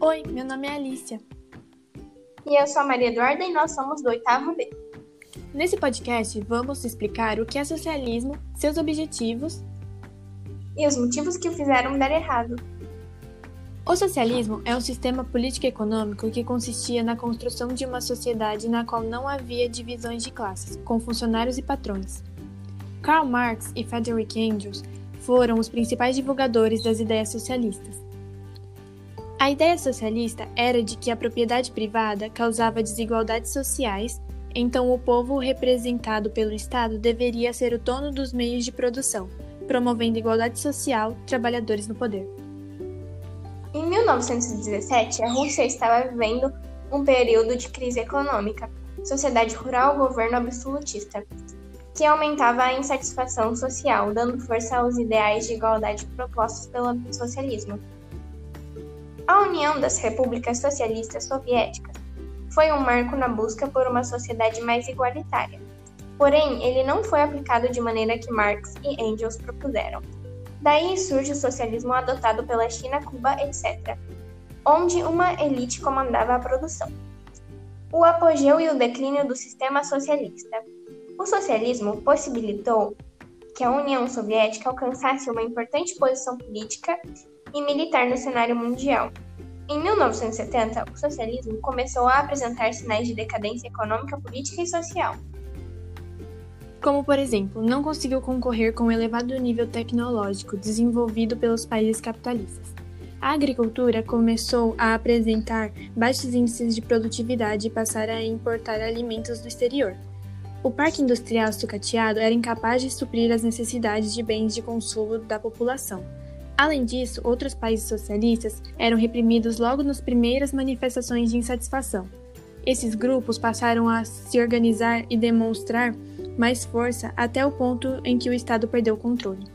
Oi, meu nome é Alicia. E eu sou a Maria Eduarda e nós somos do oitavo B. Nesse podcast, vamos explicar o que é socialismo, seus objetivos e os motivos que o fizeram dar errado. O socialismo é um sistema político e econômico que consistia na construção de uma sociedade na qual não havia divisões de classes, com funcionários e patrões. Karl Marx e Friedrich Engels foram os principais divulgadores das ideias socialistas. A ideia socialista era de que a propriedade privada causava desigualdades sociais, então o povo representado pelo Estado deveria ser o dono dos meios de produção, promovendo igualdade social, trabalhadores no poder. Em 1917, a Rússia estava vivendo um período de crise econômica, sociedade rural, governo absolutista, que aumentava a insatisfação social, dando força aos ideais de igualdade propostos pelo socialismo. A União das Repúblicas Socialistas Soviéticas foi um marco na busca por uma sociedade mais igualitária. Porém, ele não foi aplicado de maneira que Marx e Engels propuseram. Daí surge o socialismo adotado pela China, Cuba, etc., onde uma elite comandava a produção. O apogeu e o declínio do sistema socialista. O socialismo possibilitou que a União Soviética alcançasse uma importante posição política e militar no cenário mundial. Em 1970, o socialismo começou a apresentar sinais de decadência econômica, política e social. Como, por exemplo, não conseguiu concorrer com o elevado nível tecnológico desenvolvido pelos países capitalistas. A agricultura começou a apresentar baixos índices de produtividade e passar a importar alimentos do exterior. O parque industrial sucateado era incapaz de suprir as necessidades de bens de consumo da população. Além disso, outros países socialistas eram reprimidos logo nas primeiras manifestações de insatisfação. Esses grupos passaram a se organizar e demonstrar mais força até o ponto em que o Estado perdeu o controle.